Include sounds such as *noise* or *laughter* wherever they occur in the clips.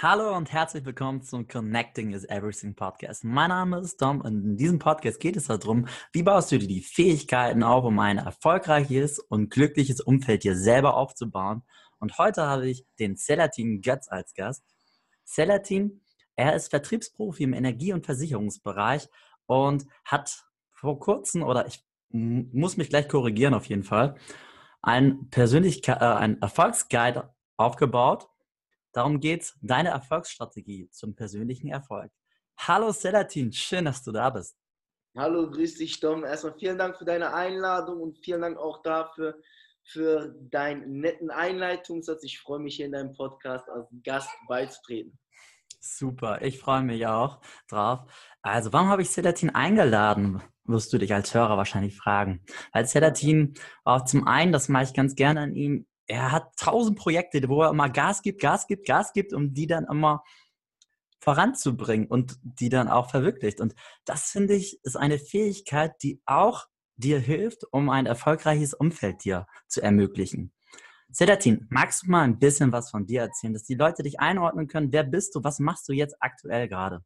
Hallo und herzlich willkommen zum Connecting is Everything Podcast. Mein Name ist Tom und in diesem Podcast geht es darum, wie baust du dir die Fähigkeiten auf, um ein erfolgreiches und glückliches Umfeld dir selber aufzubauen. Und heute habe ich den Selatin Götz als Gast. Selatin, er ist Vertriebsprofi im Energie- und Versicherungsbereich und hat vor kurzem, oder ich muss mich gleich korrigieren auf jeden Fall, ein, Persönlichkeit, äh, ein Erfolgsguide aufgebaut Darum geht's, deine Erfolgsstrategie zum persönlichen Erfolg. Hallo Selatin, schön, dass du da bist. Hallo, grüß dich, Dom. Erstmal vielen Dank für deine Einladung und vielen Dank auch dafür, für deinen netten Einleitungssatz. Ich freue mich hier in deinem Podcast als Gast beizutreten. Super, ich freue mich auch drauf. Also, warum habe ich Selatin eingeladen, wirst du dich als Hörer wahrscheinlich fragen. Weil Selatin auch zum einen, das mache ich ganz gerne an ihm, er hat tausend Projekte, wo er immer Gas gibt, Gas gibt, Gas gibt, um die dann immer voranzubringen und die dann auch verwirklicht. Und das finde ich ist eine Fähigkeit, die auch dir hilft, um ein erfolgreiches Umfeld dir zu ermöglichen. Sedatin, magst du mal ein bisschen was von dir erzählen, dass die Leute dich einordnen können? Wer bist du? Was machst du jetzt aktuell gerade?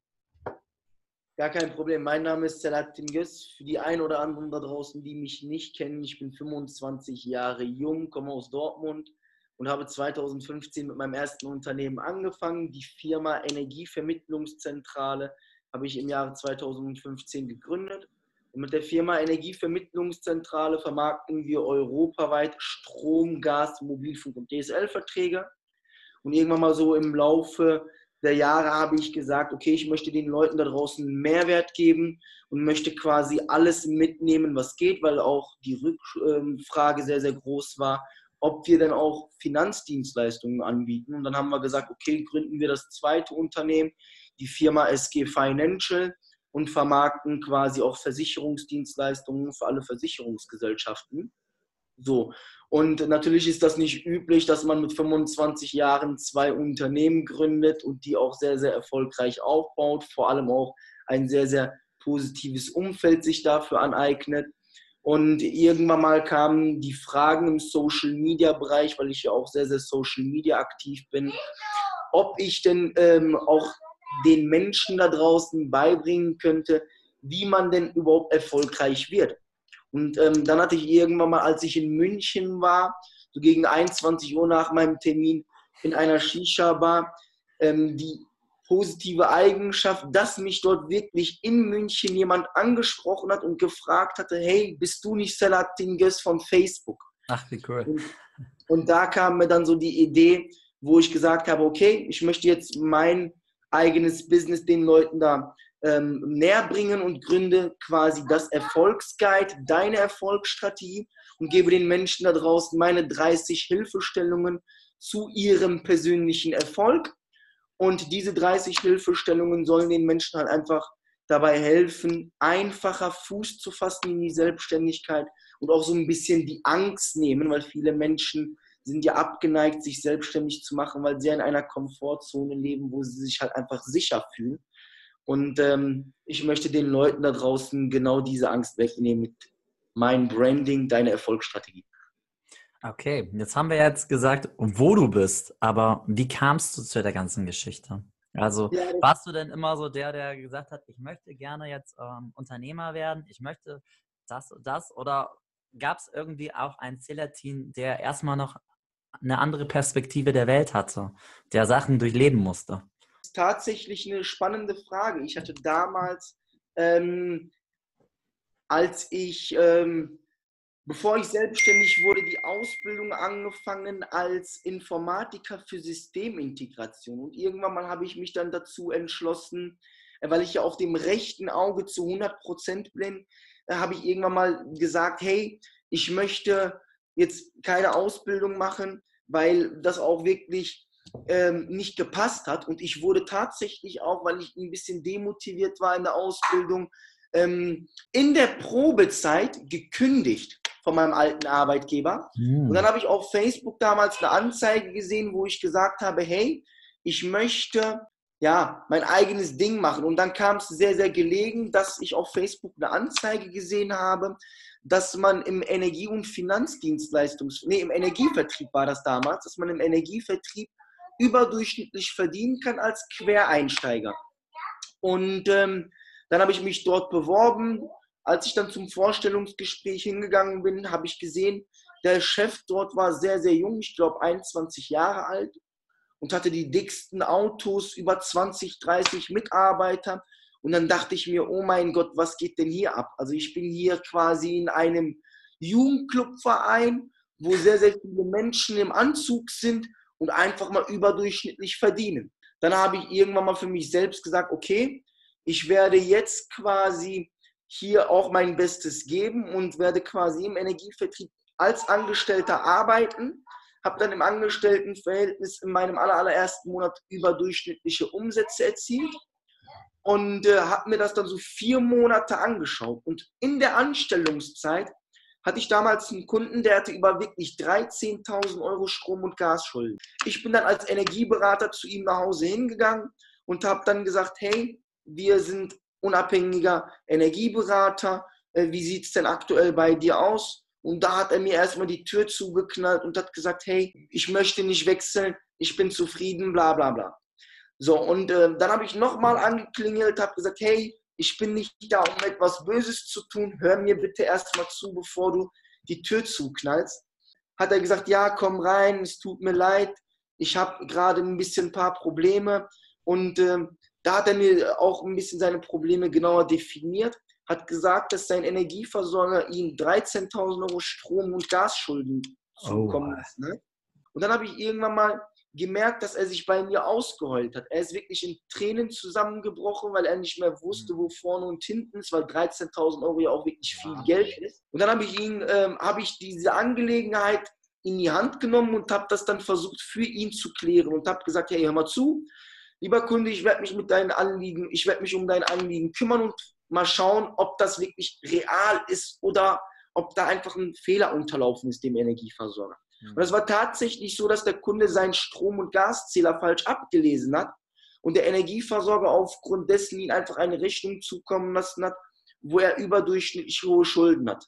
Gar kein Problem. Mein Name ist Selatin Göz. Für die einen oder anderen da draußen, die mich nicht kennen, ich bin 25 Jahre jung, komme aus Dortmund und habe 2015 mit meinem ersten Unternehmen angefangen. Die Firma Energievermittlungszentrale habe ich im Jahre 2015 gegründet. Und mit der Firma Energievermittlungszentrale vermarkten wir europaweit Strom, Gas, Mobilfunk und DSL-Verträge. Und irgendwann mal so im Laufe der Jahre habe ich gesagt, okay, ich möchte den Leuten da draußen Mehrwert geben und möchte quasi alles mitnehmen, was geht, weil auch die Rückfrage sehr, sehr groß war, ob wir denn auch Finanzdienstleistungen anbieten. Und dann haben wir gesagt, okay, gründen wir das zweite Unternehmen, die Firma SG Financial und vermarkten quasi auch Versicherungsdienstleistungen für alle Versicherungsgesellschaften. So. Und natürlich ist das nicht üblich, dass man mit 25 Jahren zwei Unternehmen gründet und die auch sehr, sehr erfolgreich aufbaut, vor allem auch ein sehr, sehr positives Umfeld sich dafür aneignet. Und irgendwann mal kamen die Fragen im Social Media Bereich, weil ich ja auch sehr, sehr Social Media aktiv bin, ob ich denn ähm, auch den Menschen da draußen beibringen könnte, wie man denn überhaupt erfolgreich wird. Und ähm, dann hatte ich irgendwann mal, als ich in München war, so gegen 21 Uhr nach meinem Termin in einer Shisha-Bar, ähm, die positive Eigenschaft, dass mich dort wirklich in München jemand angesprochen hat und gefragt hatte, hey, bist du nicht Selatin Gös von Facebook? Ach, wie cool. Und, und da kam mir dann so die Idee, wo ich gesagt habe, okay, ich möchte jetzt mein eigenes Business den Leuten da ähm, näher bringen und gründe quasi das Erfolgsguide, deine Erfolgsstrategie und gebe den Menschen da draußen meine 30 Hilfestellungen zu ihrem persönlichen Erfolg. Und diese 30 Hilfestellungen sollen den Menschen halt einfach dabei helfen, einfacher Fuß zu fassen in die Selbstständigkeit und auch so ein bisschen die Angst nehmen, weil viele Menschen sind ja abgeneigt, sich selbstständig zu machen, weil sie in einer Komfortzone leben, wo sie sich halt einfach sicher fühlen. Und ähm, ich möchte den Leuten da draußen genau diese Angst wegnehmen mit meinem Branding, deine Erfolgsstrategie. Okay, jetzt haben wir jetzt gesagt, wo du bist, aber wie kamst du zu der ganzen Geschichte? Also ja, warst du denn immer so der, der gesagt hat, ich möchte gerne jetzt ähm, Unternehmer werden, ich möchte das und das? Oder gab es irgendwie auch einen Zelatin, der erstmal noch eine andere Perspektive der Welt hatte, der Sachen durchleben musste? Tatsächlich eine spannende Frage. Ich hatte damals, ähm, als ich, ähm, bevor ich selbstständig wurde, die Ausbildung angefangen als Informatiker für Systemintegration. Und irgendwann mal habe ich mich dann dazu entschlossen, äh, weil ich ja auf dem rechten Auge zu 100 Prozent bin, äh, habe ich irgendwann mal gesagt, hey, ich möchte jetzt keine Ausbildung machen, weil das auch wirklich ähm, nicht gepasst hat. Und ich wurde tatsächlich auch, weil ich ein bisschen demotiviert war in der Ausbildung, ähm, in der Probezeit gekündigt von meinem alten Arbeitgeber. Mhm. Und dann habe ich auf Facebook damals eine Anzeige gesehen, wo ich gesagt habe, hey, ich möchte ja mein eigenes Ding machen. Und dann kam es sehr, sehr gelegen, dass ich auf Facebook eine Anzeige gesehen habe, dass man im Energie- und Finanzdienstleistungs, nee, im Energievertrieb war das damals, dass man im Energievertrieb überdurchschnittlich verdienen kann als Quereinsteiger. Und ähm, dann habe ich mich dort beworben. Als ich dann zum Vorstellungsgespräch hingegangen bin, habe ich gesehen, der Chef dort war sehr, sehr jung, ich glaube 21 Jahre alt und hatte die dicksten Autos, über 20, 30 Mitarbeiter. Und dann dachte ich mir, oh mein Gott, was geht denn hier ab? Also ich bin hier quasi in einem Jugendclubverein, wo sehr, sehr viele Menschen im Anzug sind und einfach mal überdurchschnittlich verdienen. Dann habe ich irgendwann mal für mich selbst gesagt, okay, ich werde jetzt quasi hier auch mein Bestes geben und werde quasi im Energievertrieb als Angestellter arbeiten. Habe dann im Angestelltenverhältnis in meinem allerersten Monat überdurchschnittliche Umsätze erzielt und äh, habe mir das dann so vier Monate angeschaut. Und in der Anstellungszeit hatte ich damals einen Kunden, der hatte über wirklich 13.000 Euro Strom- und Gasschulden. Ich bin dann als Energieberater zu ihm nach Hause hingegangen und habe dann gesagt, hey, wir sind unabhängiger Energieberater, äh, wie sieht es denn aktuell bei dir aus? Und da hat er mir erstmal die Tür zugeknallt und hat gesagt, hey, ich möchte nicht wechseln, ich bin zufrieden, bla bla bla. So, und äh, dann habe ich nochmal angeklingelt, habe gesagt, hey, ich bin nicht da, um etwas Böses zu tun. Hör mir bitte erstmal zu, bevor du die Tür zuknallst. Hat er gesagt, ja, komm rein, es tut mir leid. Ich habe gerade ein bisschen ein paar Probleme. Und äh, da hat er mir auch ein bisschen seine Probleme genauer definiert. Hat gesagt, dass sein Energieversorger ihm 13.000 Euro Strom- und Gasschulden zukommen lässt. Ne? Und dann habe ich irgendwann mal gemerkt, dass er sich bei mir ausgeheult hat. Er ist wirklich in Tränen zusammengebrochen, weil er nicht mehr wusste, wo vorne und hinten ist, weil 13.000 Euro ja auch wirklich viel Geld ist. Und dann habe ich ihn, ähm, habe ich diese Angelegenheit in die Hand genommen und habe das dann versucht für ihn zu klären und habe gesagt, hey, hör mal zu, lieber Kunde, ich werde mich mit deinen Anliegen, ich werde mich um dein Anliegen kümmern und mal schauen, ob das wirklich real ist oder ob da einfach ein Fehler unterlaufen ist dem Energieversorger. Und es war tatsächlich so, dass der Kunde seinen Strom- und Gaszähler falsch abgelesen hat und der Energieversorger aufgrund dessen ihn einfach eine Rechnung zukommen lassen hat, wo er überdurchschnittlich hohe Schulden hat.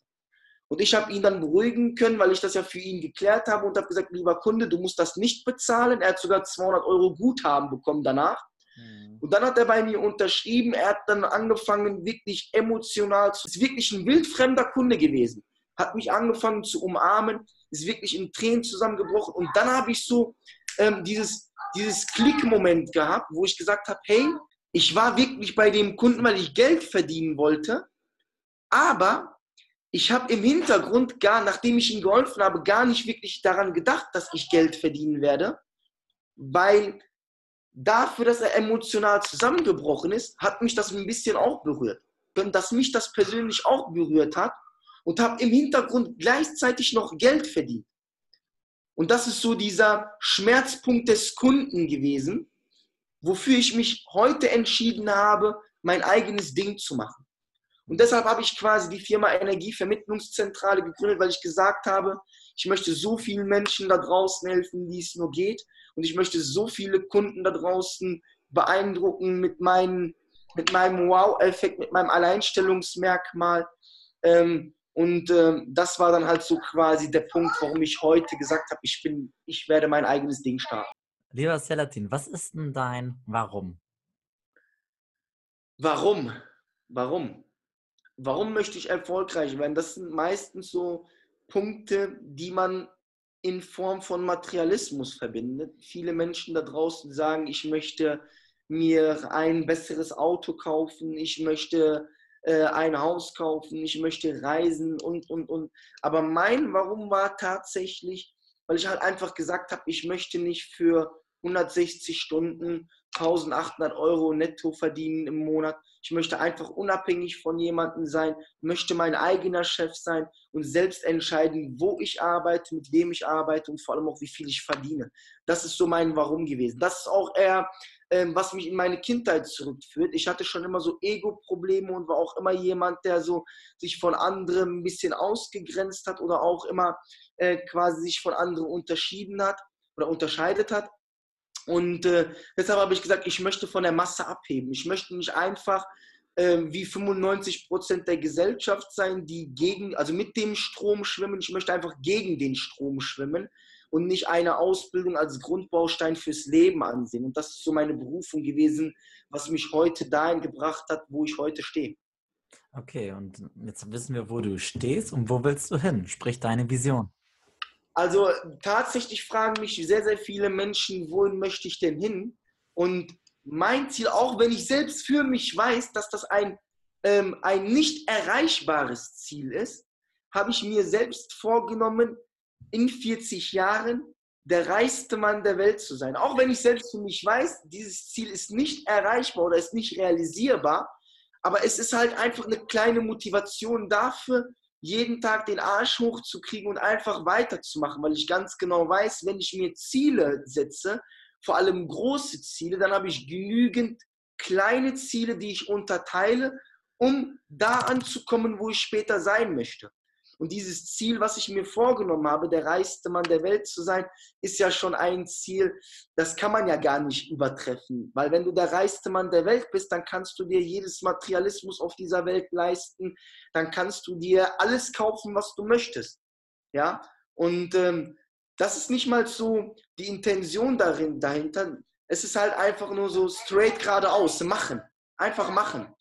Und ich habe ihn dann beruhigen können, weil ich das ja für ihn geklärt habe und habe gesagt, lieber Kunde, du musst das nicht bezahlen. Er hat sogar 200 Euro Guthaben bekommen danach. Mhm. Und dann hat er bei mir unterschrieben. Er hat dann angefangen, wirklich emotional zu. Ist wirklich ein wildfremder Kunde gewesen. Hat mich angefangen zu umarmen ist wirklich in Tränen zusammengebrochen. Und dann habe ich so ähm, dieses, dieses Klickmoment gehabt, wo ich gesagt habe, hey, ich war wirklich bei dem Kunden, weil ich Geld verdienen wollte, aber ich habe im Hintergrund gar, nachdem ich ihm geholfen habe, gar nicht wirklich daran gedacht, dass ich Geld verdienen werde, weil dafür, dass er emotional zusammengebrochen ist, hat mich das ein bisschen auch berührt. Und dass mich das persönlich auch berührt hat, und habe im Hintergrund gleichzeitig noch Geld verdient. Und das ist so dieser Schmerzpunkt des Kunden gewesen, wofür ich mich heute entschieden habe, mein eigenes Ding zu machen. Und deshalb habe ich quasi die Firma Energievermittlungszentrale gegründet, weil ich gesagt habe, ich möchte so vielen Menschen da draußen helfen, wie es nur geht. Und ich möchte so viele Kunden da draußen beeindrucken mit, meinen, mit meinem Wow-Effekt, mit meinem Alleinstellungsmerkmal. Ähm, und ähm, das war dann halt so quasi der Punkt, warum ich heute gesagt habe, ich bin, ich werde mein eigenes Ding starten. Lieber Selatin, was ist denn dein Warum? Warum? Warum? Warum möchte ich erfolgreich werden? Das sind meistens so Punkte, die man in Form von Materialismus verbindet. Viele Menschen da draußen sagen, ich möchte mir ein besseres Auto kaufen, ich möchte äh, ein Haus kaufen, ich möchte reisen und, und, und. Aber mein Warum war tatsächlich, weil ich halt einfach gesagt habe, ich möchte nicht für 160 Stunden 1800 Euro netto verdienen im Monat. Ich möchte einfach unabhängig von jemandem sein, möchte mein eigener Chef sein und selbst entscheiden, wo ich arbeite, mit wem ich arbeite und vor allem auch, wie viel ich verdiene. Das ist so mein Warum gewesen. Das ist auch eher ähm, was mich in meine Kindheit zurückführt. Ich hatte schon immer so Ego-Probleme und war auch immer jemand, der so sich von anderen ein bisschen ausgegrenzt hat oder auch immer äh, quasi sich von anderen unterschieden hat oder unterscheidet hat. Und äh, deshalb habe ich gesagt, ich möchte von der Masse abheben. Ich möchte nicht einfach äh, wie 95 Prozent der Gesellschaft sein, die gegen, also mit dem Strom schwimmen. Ich möchte einfach gegen den Strom schwimmen und nicht eine Ausbildung als Grundbaustein fürs Leben ansehen. Und das ist so meine Berufung gewesen, was mich heute dahin gebracht hat, wo ich heute stehe. Okay, und jetzt wissen wir, wo du stehst und wo willst du hin? Sprich deine Vision. Also tatsächlich fragen mich sehr, sehr viele Menschen, wohin möchte ich denn hin? Und mein Ziel, auch wenn ich selbst für mich weiß, dass das ein, ähm, ein nicht erreichbares Ziel ist, habe ich mir selbst vorgenommen, in 40 Jahren der reichste Mann der Welt zu sein. Auch wenn ich selbst für mich weiß, dieses Ziel ist nicht erreichbar oder ist nicht realisierbar, aber es ist halt einfach eine kleine Motivation dafür, jeden Tag den Arsch hochzukriegen und einfach weiterzumachen, weil ich ganz genau weiß, wenn ich mir Ziele setze, vor allem große Ziele, dann habe ich genügend kleine Ziele, die ich unterteile, um da anzukommen, wo ich später sein möchte. Und dieses Ziel, was ich mir vorgenommen habe, der reichste Mann der Welt zu sein, ist ja schon ein Ziel, das kann man ja gar nicht übertreffen. Weil wenn du der reichste Mann der Welt bist, dann kannst du dir jedes Materialismus auf dieser Welt leisten. Dann kannst du dir alles kaufen, was du möchtest. Ja, und ähm, das ist nicht mal so die Intention darin, dahinter. Es ist halt einfach nur so straight geradeaus, machen. Einfach machen.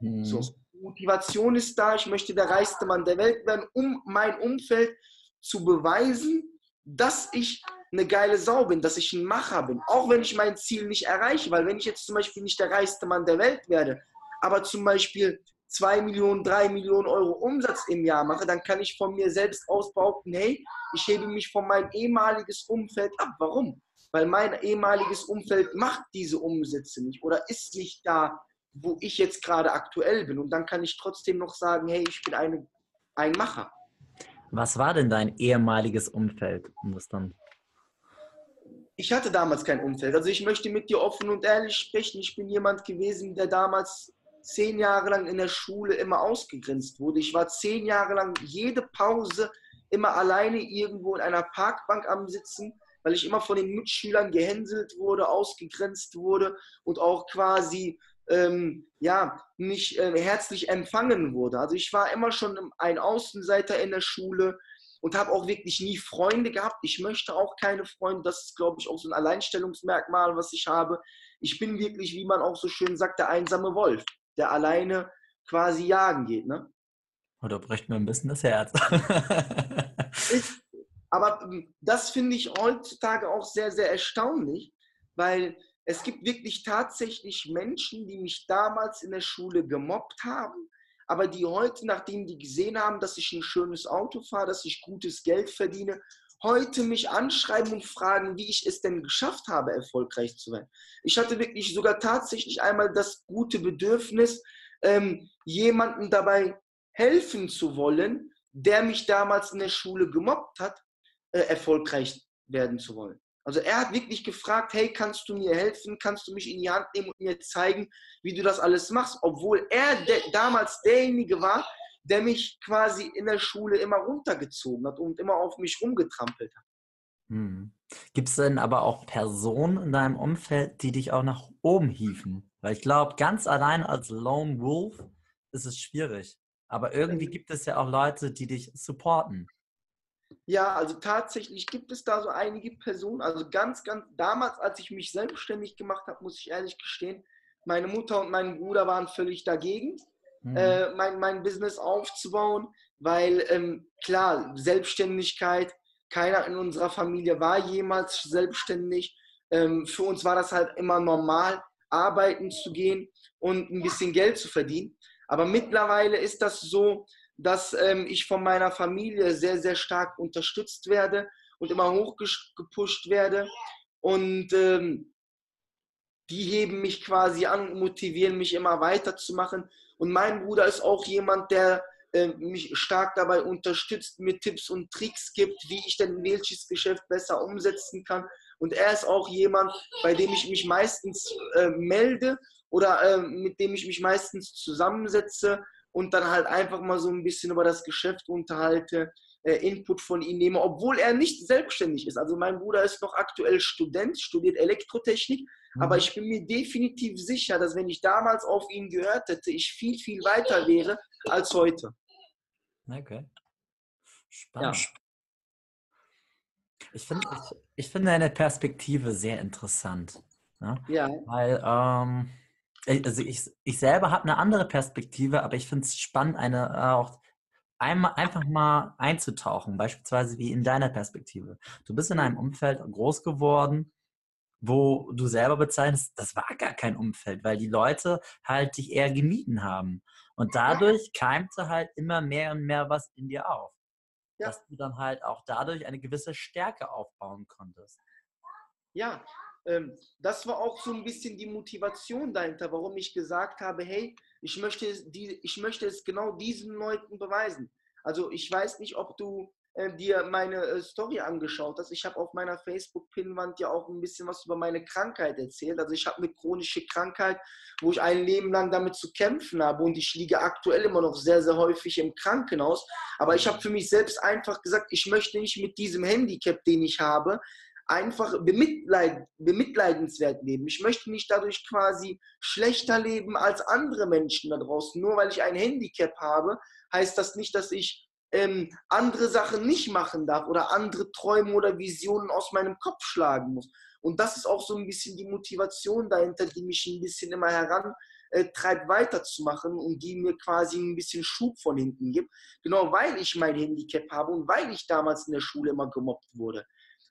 Mhm. So. Motivation ist da, ich möchte der reichste Mann der Welt werden, um mein Umfeld zu beweisen, dass ich eine geile Sau bin, dass ich ein Macher bin. Auch wenn ich mein Ziel nicht erreiche, weil wenn ich jetzt zum Beispiel nicht der reichste Mann der Welt werde, aber zum Beispiel 2 Millionen, 3 Millionen Euro Umsatz im Jahr mache, dann kann ich von mir selbst aus behaupten, hey, ich hebe mich von meinem ehemaliges Umfeld ab. Warum? Weil mein ehemaliges Umfeld macht diese Umsätze nicht oder ist nicht da, wo ich jetzt gerade aktuell bin. Und dann kann ich trotzdem noch sagen, hey, ich bin eine, ein Macher. Was war denn dein ehemaliges Umfeld? Um das dann ich hatte damals kein Umfeld. Also ich möchte mit dir offen und ehrlich sprechen. Ich bin jemand gewesen, der damals zehn Jahre lang in der Schule immer ausgegrenzt wurde. Ich war zehn Jahre lang jede Pause immer alleine irgendwo in einer Parkbank am Sitzen, weil ich immer von den Mitschülern gehänselt wurde, ausgegrenzt wurde und auch quasi ähm, ja, nicht äh, herzlich empfangen wurde. Also ich war immer schon ein Außenseiter in der Schule und habe auch wirklich nie Freunde gehabt. Ich möchte auch keine Freunde. Das ist, glaube ich, auch so ein Alleinstellungsmerkmal, was ich habe. Ich bin wirklich, wie man auch so schön sagt, der einsame Wolf, der alleine quasi jagen geht. Ne? Da bricht mir ein bisschen das Herz. *laughs* aber ähm, das finde ich heutzutage auch sehr, sehr erstaunlich, weil es gibt wirklich tatsächlich Menschen, die mich damals in der Schule gemobbt haben, aber die heute, nachdem die gesehen haben, dass ich ein schönes Auto fahre, dass ich gutes Geld verdiene, heute mich anschreiben und fragen, wie ich es denn geschafft habe, erfolgreich zu werden. Ich hatte wirklich sogar tatsächlich einmal das gute Bedürfnis, ähm, jemanden dabei helfen zu wollen, der mich damals in der Schule gemobbt hat, äh, erfolgreich werden zu wollen. Also er hat wirklich gefragt, hey, kannst du mir helfen? Kannst du mich in die Hand nehmen und mir zeigen, wie du das alles machst? Obwohl er de damals derjenige war, der mich quasi in der Schule immer runtergezogen hat und immer auf mich rumgetrampelt hat. Hm. Gibt es denn aber auch Personen in deinem Umfeld, die dich auch nach oben hieven? Weil ich glaube, ganz allein als Lone Wolf ist es schwierig. Aber irgendwie gibt es ja auch Leute, die dich supporten. Ja, also tatsächlich gibt es da so einige Personen. Also ganz, ganz damals, als ich mich selbstständig gemacht habe, muss ich ehrlich gestehen, meine Mutter und mein Bruder waren völlig dagegen, mhm. äh, mein, mein Business aufzubauen, weil ähm, klar, Selbstständigkeit, keiner in unserer Familie war jemals selbstständig. Ähm, für uns war das halt immer normal, arbeiten zu gehen und ein bisschen Geld zu verdienen. Aber mittlerweile ist das so, dass ähm, ich von meiner Familie sehr, sehr stark unterstützt werde und immer hochgepusht werde. Und ähm, die heben mich quasi an und motivieren mich immer weiterzumachen. Und mein Bruder ist auch jemand, der äh, mich stark dabei unterstützt, mir Tipps und Tricks gibt, wie ich denn welches Geschäft besser umsetzen kann. Und er ist auch jemand, bei dem ich mich meistens äh, melde oder äh, mit dem ich mich meistens zusammensetze und dann halt einfach mal so ein bisschen über das Geschäft unterhalte, äh, Input von ihm nehme, obwohl er nicht selbstständig ist. Also mein Bruder ist noch aktuell Student, studiert Elektrotechnik, mhm. aber ich bin mir definitiv sicher, dass wenn ich damals auf ihn gehört hätte, ich viel, viel weiter wäre als heute. Okay. Spannend. Ja. Ich finde ich, ich find deine Perspektive sehr interessant. Ne? Ja. Weil, ähm, also ich, ich selber habe eine andere Perspektive, aber ich finde es spannend, eine äh, auch einmal einfach mal einzutauchen, beispielsweise wie in deiner Perspektive. Du bist in einem Umfeld groß geworden, wo du selber bezeichnest, das war gar kein Umfeld, weil die Leute halt dich eher gemieden haben. Und dadurch keimte halt immer mehr und mehr was in dir auf. Ja. Dass du dann halt auch dadurch eine gewisse Stärke aufbauen konntest. Ja, das war auch so ein bisschen die Motivation dahinter, warum ich gesagt habe, hey, ich möchte, die, ich möchte es genau diesen Leuten beweisen. Also ich weiß nicht, ob du äh, dir meine äh, Story angeschaut hast. Ich habe auf meiner Facebook-Pinnwand ja auch ein bisschen was über meine Krankheit erzählt. Also ich habe eine chronische Krankheit, wo ich ein Leben lang damit zu kämpfen habe und ich liege aktuell immer noch sehr, sehr häufig im Krankenhaus. Aber ich habe für mich selbst einfach gesagt, ich möchte nicht mit diesem Handicap, den ich habe, einfach bemitleid, bemitleidenswert leben. Ich möchte nicht dadurch quasi schlechter leben als andere Menschen da draußen. Nur weil ich ein Handicap habe, heißt das nicht, dass ich ähm, andere Sachen nicht machen darf oder andere Träume oder Visionen aus meinem Kopf schlagen muss. Und das ist auch so ein bisschen die Motivation dahinter, die mich ein bisschen immer herantreibt, äh, weiterzumachen und die mir quasi ein bisschen Schub von hinten gibt. Genau weil ich mein Handicap habe und weil ich damals in der Schule immer gemobbt wurde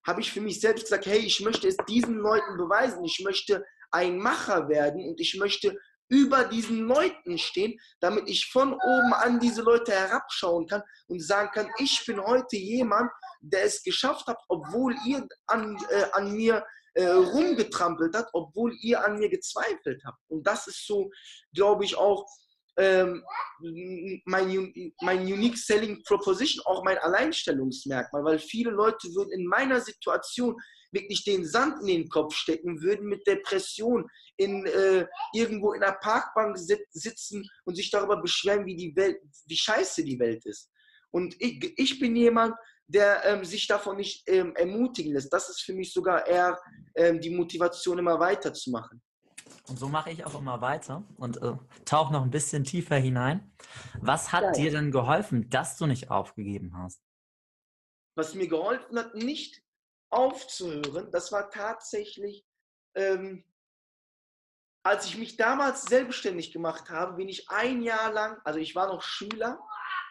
habe ich für mich selbst gesagt, hey, ich möchte es diesen Leuten beweisen. Ich möchte ein Macher werden und ich möchte über diesen Leuten stehen, damit ich von oben an diese Leute herabschauen kann und sagen kann, ich bin heute jemand, der es geschafft hat, obwohl ihr an, äh, an mir äh, rumgetrampelt habt, obwohl ihr an mir gezweifelt habt. Und das ist so, glaube ich, auch ähm, mein, mein Unique Selling Proposition, auch mein Alleinstellungsmerkmal, weil viele Leute würden in meiner Situation wirklich den Sand in den Kopf stecken, würden mit Depression in, äh, irgendwo in einer Parkbank sit sitzen und sich darüber beschweren, wie die Welt, wie scheiße die Welt ist. Und ich, ich bin jemand, der ähm, sich davon nicht ähm, ermutigen lässt. Das ist für mich sogar eher ähm, die Motivation, immer weiterzumachen. Und so mache ich auch immer weiter und äh, tauche noch ein bisschen tiefer hinein. Was hat ja, dir denn geholfen, dass du nicht aufgegeben hast? Was mir geholfen hat, nicht aufzuhören, das war tatsächlich, ähm, als ich mich damals selbstständig gemacht habe, bin ich ein Jahr lang, also ich war noch Schüler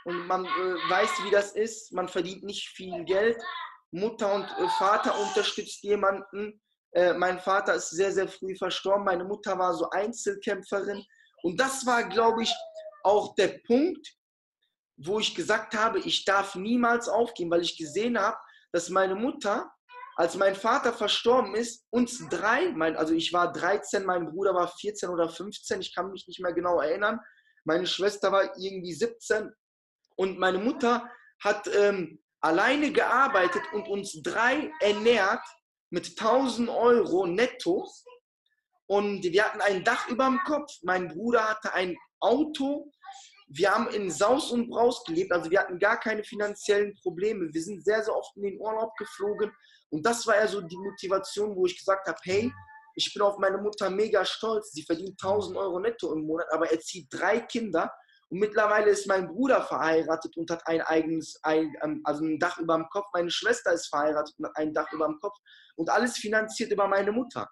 und man äh, weiß, wie das ist, man verdient nicht viel Geld. Mutter und äh, Vater unterstützt jemanden, äh, mein Vater ist sehr, sehr früh verstorben. Meine Mutter war so Einzelkämpferin. Und das war, glaube ich, auch der Punkt, wo ich gesagt habe, ich darf niemals aufgeben, weil ich gesehen habe, dass meine Mutter, als mein Vater verstorben ist, uns drei, mein, also ich war 13, mein Bruder war 14 oder 15, ich kann mich nicht mehr genau erinnern. Meine Schwester war irgendwie 17 und meine Mutter hat ähm, alleine gearbeitet und uns drei ernährt mit 1000 Euro netto und wir hatten ein Dach über dem Kopf. Mein Bruder hatte ein Auto. Wir haben in Saus und Braus gelebt, also wir hatten gar keine finanziellen Probleme. Wir sind sehr, sehr oft in den Urlaub geflogen und das war ja so die Motivation, wo ich gesagt habe, hey, ich bin auf meine Mutter mega stolz. Sie verdient 1000 Euro netto im Monat, aber er zieht drei Kinder und mittlerweile ist mein Bruder verheiratet und hat ein eigenes, ein, ähm, also ein Dach über dem Kopf. Meine Schwester ist verheiratet und hat ein Dach über dem Kopf. Und alles finanziert über meine Mutter.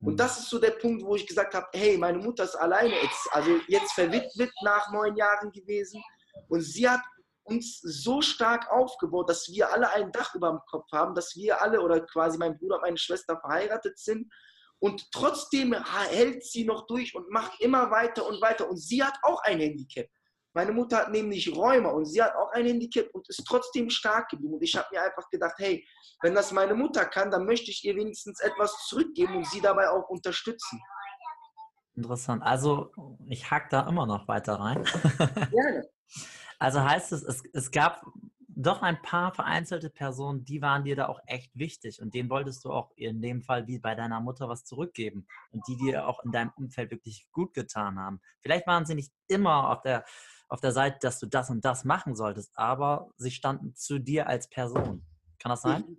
Und das ist so der Punkt, wo ich gesagt habe, hey, meine Mutter ist alleine jetzt, also jetzt verwitwet nach neun Jahren gewesen. Und sie hat uns so stark aufgebaut, dass wir alle ein Dach über dem Kopf haben, dass wir alle oder quasi mein Bruder und meine Schwester verheiratet sind. Und trotzdem hält sie noch durch und macht immer weiter und weiter. Und sie hat auch ein Handicap. Meine Mutter hat nämlich Rheuma und sie hat auch ein Handicap und ist trotzdem stark geblieben. Und ich habe mir einfach gedacht, hey, wenn das meine Mutter kann, dann möchte ich ihr wenigstens etwas zurückgeben und sie dabei auch unterstützen. Interessant. Also ich hack da immer noch weiter rein. Gerne. *laughs* Also heißt es, es, es gab doch ein paar vereinzelte Personen, die waren dir da auch echt wichtig und denen wolltest du auch in dem Fall wie bei deiner Mutter was zurückgeben und die dir auch in deinem Umfeld wirklich gut getan haben. Vielleicht waren sie nicht immer auf der, auf der Seite, dass du das und das machen solltest, aber sie standen zu dir als Person. Kann das sein?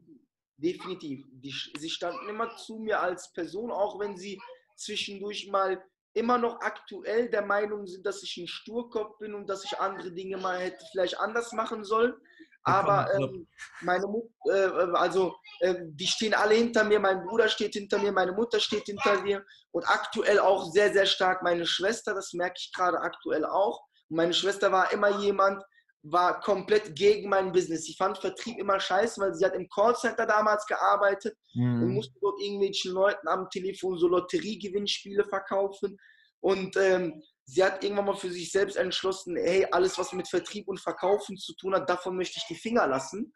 Definitiv. Die, sie standen immer zu mir als Person, auch wenn sie zwischendurch mal immer noch aktuell der Meinung sind, dass ich ein Sturkopf bin und dass ich andere Dinge mal hätte vielleicht anders machen sollen. Aber ähm, meine Mutter, äh, also äh, die stehen alle hinter mir, mein Bruder steht hinter mir, meine Mutter steht hinter mir und aktuell auch sehr, sehr stark meine Schwester, das merke ich gerade aktuell auch. Und meine Schwester war immer jemand, war komplett gegen mein Business. Sie fand Vertrieb immer scheiße, weil sie hat im Callcenter damals gearbeitet mhm. und musste dort irgendwelchen Leuten am Telefon so Lotteriegewinnspiele verkaufen. Und ähm, sie hat irgendwann mal für sich selbst entschlossen, hey, alles, was mit Vertrieb und Verkaufen zu tun hat, davon möchte ich die Finger lassen.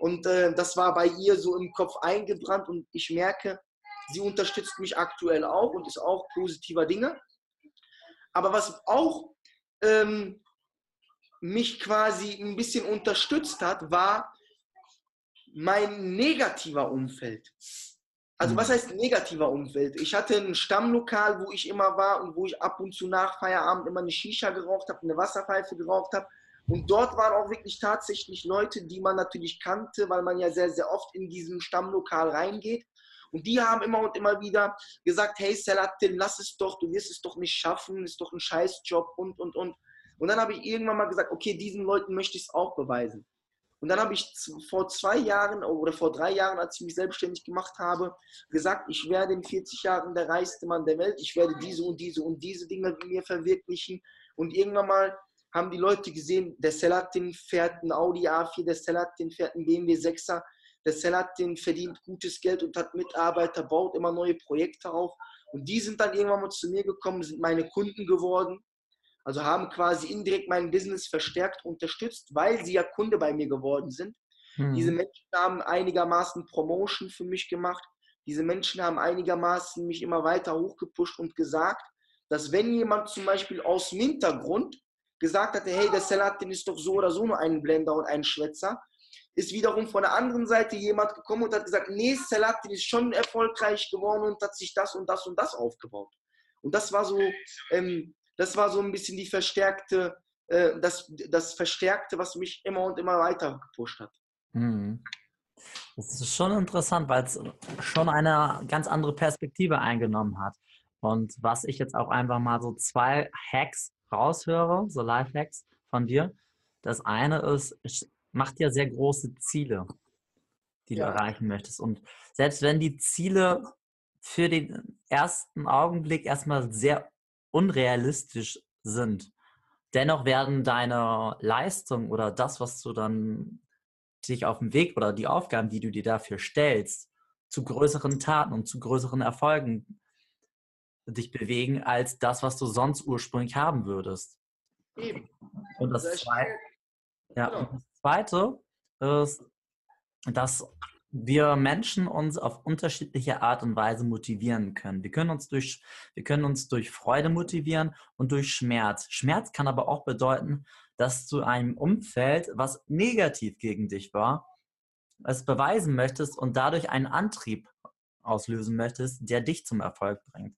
Und äh, das war bei ihr so im Kopf eingebrannt und ich merke, sie unterstützt mich aktuell auch und ist auch positiver Dinge. Aber was auch ähm, mich quasi ein bisschen unterstützt hat, war mein negativer Umfeld. Also was mhm. heißt negativer Umfeld? Ich hatte ein Stammlokal, wo ich immer war und wo ich ab und zu nach Feierabend immer eine Shisha geraucht habe, eine Wasserpfeife geraucht habe. Und dort waren auch wirklich tatsächlich Leute, die man natürlich kannte, weil man ja sehr, sehr oft in diesem Stammlokal reingeht. Und die haben immer und immer wieder gesagt, hey Selatin, lass es doch, du wirst es doch nicht schaffen, ist doch ein Scheißjob und, und, und. Und dann habe ich irgendwann mal gesagt, okay, diesen Leuten möchte ich es auch beweisen. Und dann habe ich vor zwei Jahren oder vor drei Jahren, als ich mich selbstständig gemacht habe, gesagt, ich werde in 40 Jahren der reichste Mann der Welt. Ich werde diese und diese und diese Dinge mir verwirklichen. Und irgendwann mal haben die Leute gesehen, der Selatin fährt ein Audi A4, der Selatin fährt ein BMW 6er, der Selatin verdient gutes Geld und hat Mitarbeiter, baut immer neue Projekte auf. Und die sind dann irgendwann mal zu mir gekommen, sind meine Kunden geworden also haben quasi indirekt mein Business verstärkt unterstützt, weil sie ja Kunde bei mir geworden sind. Mhm. Diese Menschen haben einigermaßen Promotion für mich gemacht. Diese Menschen haben einigermaßen mich immer weiter hochgepusht und gesagt, dass wenn jemand zum Beispiel aus dem Hintergrund gesagt hatte, hey, der Salatin ist doch so oder so nur ein Blender und ein Schwätzer, ist wiederum von der anderen Seite jemand gekommen und hat gesagt, nee, Salatin ist schon erfolgreich geworden und hat sich das und das und das aufgebaut. Und das war so ähm, das war so ein bisschen die verstärkte, äh, das, das Verstärkte, was mich immer und immer weiter gepusht hat. Mhm. Das ist schon interessant, weil es schon eine ganz andere Perspektive eingenommen hat. Und was ich jetzt auch einfach mal so zwei Hacks raushöre, so Live-Hacks von dir. Das eine ist, mach dir sehr große Ziele, die ja. du erreichen möchtest. Und selbst wenn die Ziele für den ersten Augenblick erstmal sehr unrealistisch sind. Dennoch werden deine Leistung oder das, was du dann dich auf dem Weg oder die Aufgaben, die du dir dafür stellst, zu größeren Taten und zu größeren Erfolgen dich bewegen, als das, was du sonst ursprünglich haben würdest. Eben. Und das, Zweite, ja, genau. und das Zweite ist, dass wir Menschen uns auf unterschiedliche Art und Weise motivieren können. Wir können uns durch, wir können uns durch Freude motivieren und durch Schmerz. Schmerz kann aber auch bedeuten, dass du einem Umfeld, was negativ gegen dich war, es beweisen möchtest und dadurch einen Antrieb auslösen möchtest, der dich zum Erfolg bringt.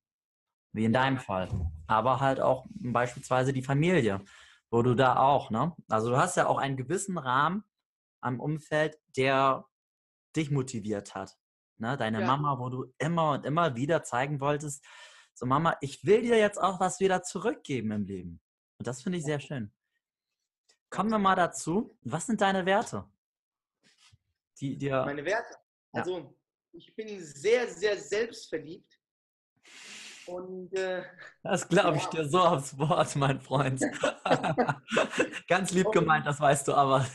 Wie in deinem Fall. Aber halt auch beispielsweise die Familie, wo du da auch, ne? Also du hast ja auch einen gewissen Rahmen am Umfeld, der dich motiviert hat. Ne? Deine ja. Mama, wo du immer und immer wieder zeigen wolltest, so Mama, ich will dir jetzt auch was wieder zurückgeben im Leben. Und das finde ich sehr schön. Kommen wir mal dazu. Was sind deine Werte? Die dir Meine Werte? Also, ja. ich bin sehr, sehr selbstverliebt. Und, äh, das glaube ich ja. dir so aufs Wort, mein Freund. *laughs* Ganz lieb gemeint, das weißt du aber.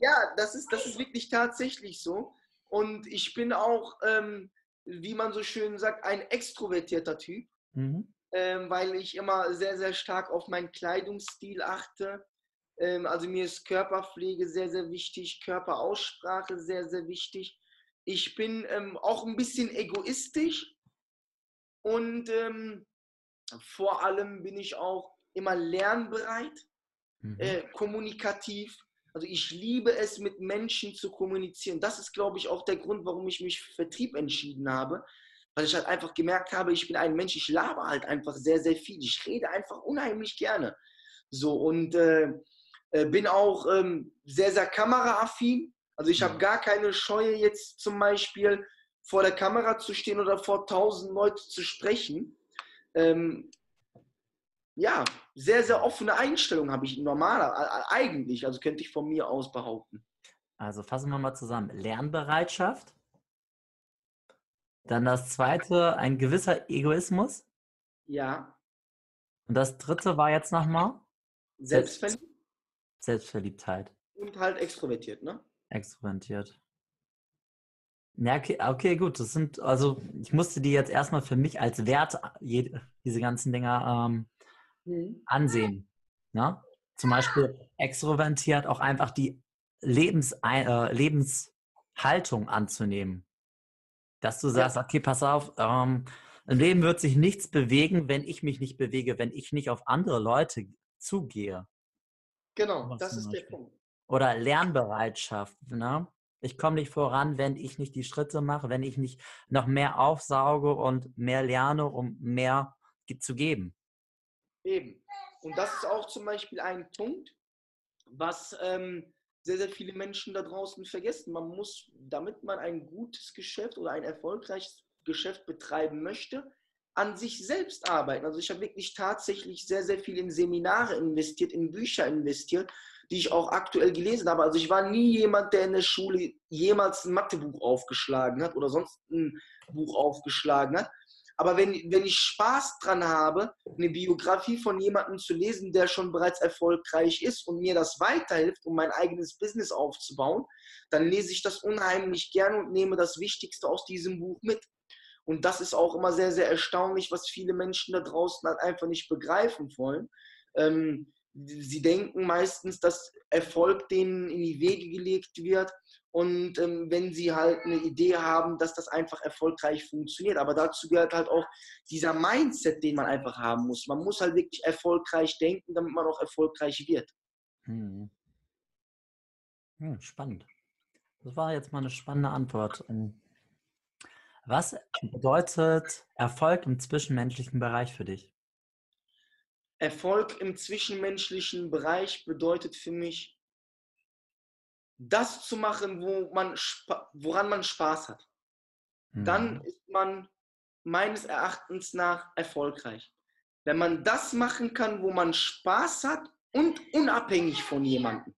ja, das ist, das ist wirklich tatsächlich so. Und ich bin auch, ähm, wie man so schön sagt, ein extrovertierter Typ, mhm. ähm, weil ich immer sehr, sehr stark auf meinen Kleidungsstil achte. Ähm, also mir ist Körperpflege sehr, sehr wichtig, Körperaussprache sehr, sehr wichtig. Ich bin ähm, auch ein bisschen egoistisch und ähm, vor allem bin ich auch immer lernbereit, mhm. äh, kommunikativ also ich liebe es, mit Menschen zu kommunizieren. Das ist, glaube ich, auch der Grund, warum ich mich für Vertrieb entschieden habe. Weil ich halt einfach gemerkt habe, ich bin ein Mensch, ich laber halt einfach sehr, sehr viel. Ich rede einfach unheimlich gerne. So und äh, äh bin auch ähm, sehr, sehr kameraaffin. Also ich habe gar keine Scheue jetzt zum Beispiel vor der Kamera zu stehen oder vor tausend Leuten zu sprechen. Ähm, ja, sehr, sehr offene Einstellung habe ich normaler, eigentlich, also könnte ich von mir aus behaupten. Also fassen wir mal zusammen. Lernbereitschaft. Dann das zweite, ein gewisser Egoismus. Ja. Und das dritte war jetzt nochmal? Selbstverliebt. Selbstverliebtheit. Und halt extrovertiert, ne? Extrovertiert. Ja, okay, okay, gut. Das sind, also ich musste die jetzt erstmal für mich als Wert, diese ganzen Dinger ähm, mhm. ansehen. Ne? Zum Beispiel extrovertiert auch einfach die Lebens, äh, Lebenshaltung anzunehmen. Dass du sagst, ja. okay, pass auf, ähm, im Leben wird sich nichts bewegen, wenn ich mich nicht bewege, wenn ich nicht auf andere Leute zugehe. Genau, das ist der Punkt. Oder Lernbereitschaft. Ne? Ich komme nicht voran, wenn ich nicht die Schritte mache, wenn ich nicht noch mehr aufsauge und mehr lerne, um mehr zu geben. Eben. Und das ist auch zum Beispiel ein Punkt, was ähm, sehr, sehr viele Menschen da draußen vergessen. Man muss, damit man ein gutes Geschäft oder ein erfolgreiches Geschäft betreiben möchte, an sich selbst arbeiten. Also ich habe wirklich tatsächlich sehr, sehr viel in Seminare investiert, in Bücher investiert, die ich auch aktuell gelesen habe. Also ich war nie jemand, der in der Schule jemals ein Mathebuch aufgeschlagen hat oder sonst ein Buch aufgeschlagen hat. Aber wenn, wenn ich Spaß dran habe, eine Biografie von jemandem zu lesen, der schon bereits erfolgreich ist und mir das weiterhilft, um mein eigenes Business aufzubauen, dann lese ich das unheimlich gerne und nehme das Wichtigste aus diesem Buch mit. Und das ist auch immer sehr, sehr erstaunlich, was viele Menschen da draußen halt einfach nicht begreifen wollen. Ähm, sie denken meistens, dass Erfolg denen in die Wege gelegt wird. Und ähm, wenn sie halt eine Idee haben, dass das einfach erfolgreich funktioniert. Aber dazu gehört halt auch dieser Mindset, den man einfach haben muss. Man muss halt wirklich erfolgreich denken, damit man auch erfolgreich wird. Hm. Hm, spannend. Das war jetzt mal eine spannende Antwort. Ähm, was bedeutet Erfolg im zwischenmenschlichen Bereich für dich? Erfolg im zwischenmenschlichen Bereich bedeutet für mich, das zu machen, wo man, woran man Spaß hat. Mhm. Dann ist man meines Erachtens nach erfolgreich. Wenn man das machen kann, wo man Spaß hat und unabhängig von jemandem.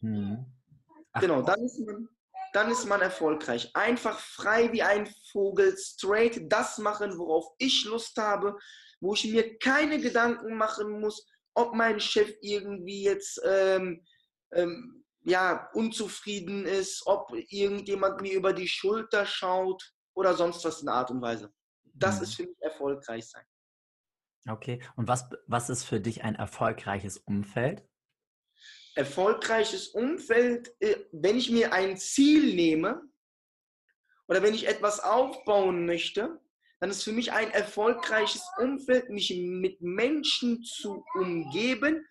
Mhm. Genau, dann ist, man, dann ist man erfolgreich. Einfach frei wie ein Vogel, straight das machen, worauf ich Lust habe, wo ich mir keine Gedanken machen muss, ob mein Chef irgendwie jetzt ähm, ähm, ja, unzufrieden ist, ob irgendjemand mir über die Schulter schaut oder sonst was in der Art und Weise. Das mhm. ist für mich erfolgreich sein. Okay, und was, was ist für dich ein erfolgreiches Umfeld? Erfolgreiches Umfeld, äh, wenn ich mir ein Ziel nehme oder wenn ich etwas aufbauen möchte, dann ist für mich ein erfolgreiches Umfeld, mich mit Menschen zu umgeben,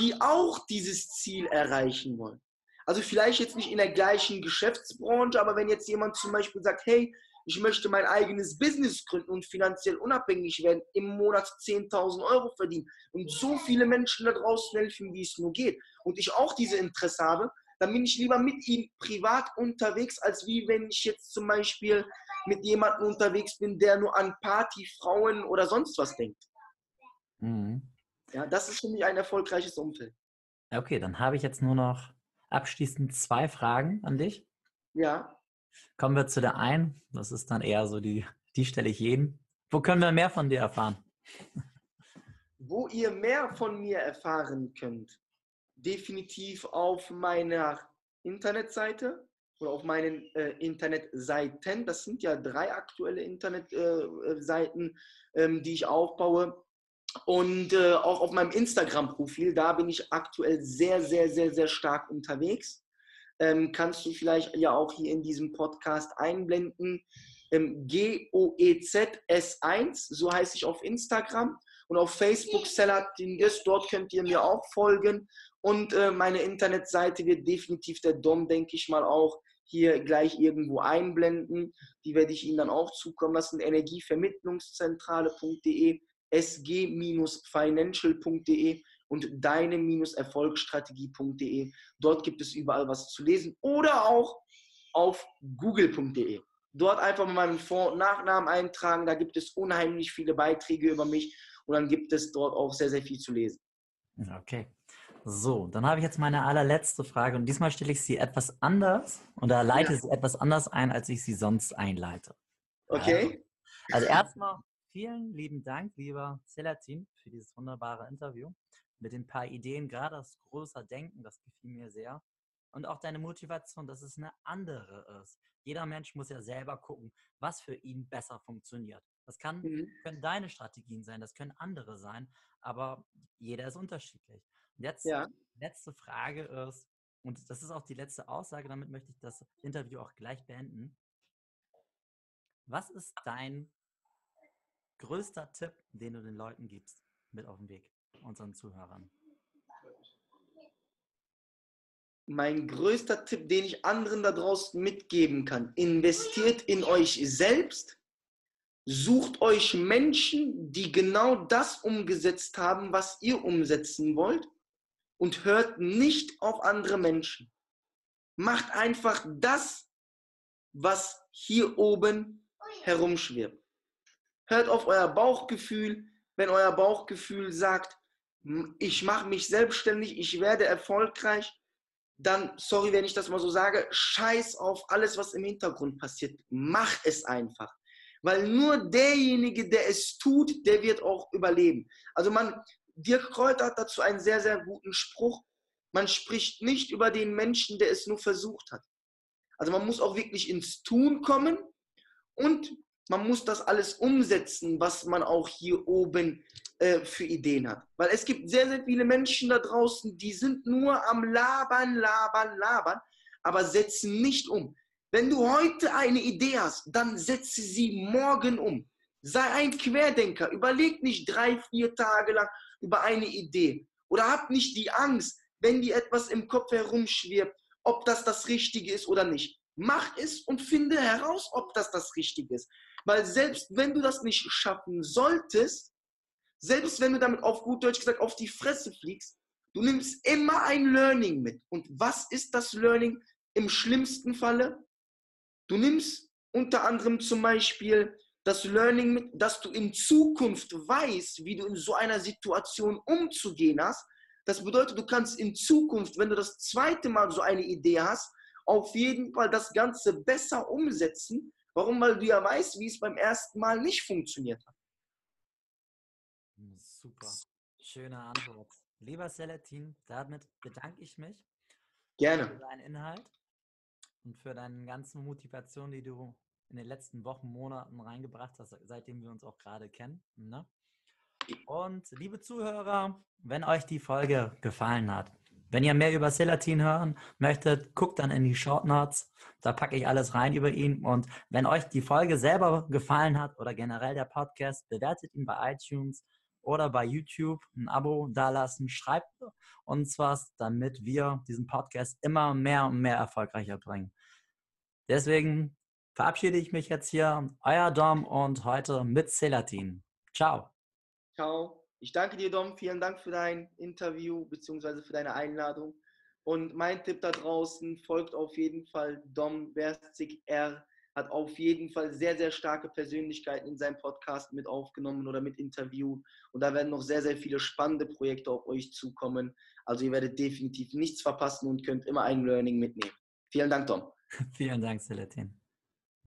die auch dieses Ziel erreichen wollen. Also vielleicht jetzt nicht in der gleichen Geschäftsbranche, aber wenn jetzt jemand zum Beispiel sagt, hey, ich möchte mein eigenes Business gründen und finanziell unabhängig werden, im Monat 10.000 Euro verdienen und so viele Menschen da draußen helfen, wie es nur geht und ich auch diese Interesse habe, dann bin ich lieber mit ihm privat unterwegs, als wie wenn ich jetzt zum Beispiel mit jemandem unterwegs bin, der nur an Party, Frauen oder sonst was denkt. Mhm. Ja, das ist für mich ein erfolgreiches Umfeld. Okay, dann habe ich jetzt nur noch abschließend zwei Fragen an dich. Ja. Kommen wir zu der einen. Das ist dann eher so die, die stelle ich jedem. Wo können wir mehr von dir erfahren? *laughs* Wo ihr mehr von mir erfahren könnt, definitiv auf meiner Internetseite oder auf meinen äh, Internetseiten. Das sind ja drei aktuelle Internetseiten, äh, ähm, die ich aufbaue. Und äh, auch auf meinem Instagram-Profil, da bin ich aktuell sehr, sehr, sehr, sehr stark unterwegs. Ähm, kannst du vielleicht ja auch hier in diesem Podcast einblenden. Ähm, G-O-E-Z-S1, so heiße ich auf Instagram. Und auf Facebook Selatinges, dort könnt ihr mir auch folgen. Und äh, meine Internetseite wird definitiv der Dom, denke ich mal, auch hier gleich irgendwo einblenden. Die werde ich Ihnen dann auch zukommen lassen. Energievermittlungszentrale.de, sg-financial.de und deine-erfolgsstrategie.de. Dort gibt es überall was zu lesen oder auch auf google.de. Dort einfach mal meinen Vor- und Nachnamen eintragen. Da gibt es unheimlich viele Beiträge über mich und dann gibt es dort auch sehr, sehr viel zu lesen. Okay. So, dann habe ich jetzt meine allerletzte Frage und diesmal stelle ich sie etwas anders oder leite ja. sie etwas anders ein, als ich sie sonst einleite. Okay. Also, also erstmal vielen lieben Dank, lieber Selatin, für dieses wunderbare Interview mit den paar Ideen, gerade das große Denken, das gefiel mir sehr. Und auch deine Motivation, dass es eine andere ist. Jeder Mensch muss ja selber gucken, was für ihn besser funktioniert. Das kann, mhm. können deine Strategien sein, das können andere sein, aber jeder ist unterschiedlich. Und jetzt, ja. letzte Frage ist, und das ist auch die letzte Aussage, damit möchte ich das Interview auch gleich beenden. Was ist dein größter Tipp, den du den Leuten gibst, mit auf den Weg, unseren Zuhörern? Mein größter Tipp, den ich anderen da draußen mitgeben kann, investiert in euch selbst Sucht euch Menschen, die genau das umgesetzt haben, was ihr umsetzen wollt und hört nicht auf andere Menschen. Macht einfach das, was hier oben herumschwirrt. Hört auf euer Bauchgefühl. Wenn euer Bauchgefühl sagt, ich mache mich selbstständig, ich werde erfolgreich, dann, sorry, wenn ich das mal so sage, scheiß auf alles, was im Hintergrund passiert. Mach es einfach. Weil nur derjenige, der es tut, der wird auch überleben. Also man, Dirk Kräuter hat dazu einen sehr, sehr guten Spruch. Man spricht nicht über den Menschen, der es nur versucht hat. Also man muss auch wirklich ins Tun kommen und man muss das alles umsetzen, was man auch hier oben äh, für Ideen hat. Weil es gibt sehr, sehr viele Menschen da draußen, die sind nur am Labern, Labern, Labern, aber setzen nicht um. Wenn du heute eine Idee hast, dann setze sie morgen um. Sei ein Querdenker. Überleg nicht drei, vier Tage lang über eine Idee. Oder hab nicht die Angst, wenn dir etwas im Kopf herumschwirrt, ob das das Richtige ist oder nicht. Mach es und finde heraus, ob das das Richtige ist. Weil selbst wenn du das nicht schaffen solltest, selbst wenn du damit auf gut Deutsch gesagt auf die Fresse fliegst, du nimmst immer ein Learning mit. Und was ist das Learning im schlimmsten Falle? Du nimmst unter anderem zum Beispiel das Learning mit, dass du in Zukunft weißt, wie du in so einer Situation umzugehen hast. Das bedeutet, du kannst in Zukunft, wenn du das zweite Mal so eine Idee hast, auf jeden Fall das Ganze besser umsetzen. Warum? Weil du ja weißt, wie es beim ersten Mal nicht funktioniert hat. Super. Schöne Antwort. Lieber Selatin, damit bedanke ich mich. Gerne. Für deinen Inhalt und für deine ganze Motivation, die du in den letzten Wochen, Monaten reingebracht hast, seitdem wir uns auch gerade kennen. Ne? Und liebe Zuhörer, wenn euch die Folge gefallen hat, wenn ihr mehr über Selatin hören möchtet, guckt dann in die Short Notes. Da packe ich alles rein über ihn. Und wenn euch die Folge selber gefallen hat oder generell der Podcast, bewertet ihn bei iTunes oder bei YouTube ein Abo dalassen. Schreibt uns was, damit wir diesen Podcast immer mehr und mehr erfolgreicher bringen. Deswegen verabschiede ich mich jetzt hier. Euer Dom und heute mit Selatin. Ciao. Ciao. Ich danke dir, Dom. Vielen Dank für dein Interview bzw. für deine Einladung. Und mein Tipp da draußen, folgt auf jeden Fall Dom Berstig R hat auf jeden Fall sehr, sehr starke Persönlichkeiten in seinem Podcast mit aufgenommen oder mit interviewt. Und da werden noch sehr, sehr viele spannende Projekte auf euch zukommen. Also ihr werdet definitiv nichts verpassen und könnt immer ein Learning mitnehmen. Vielen Dank, Tom. *laughs* Vielen Dank, Seletin.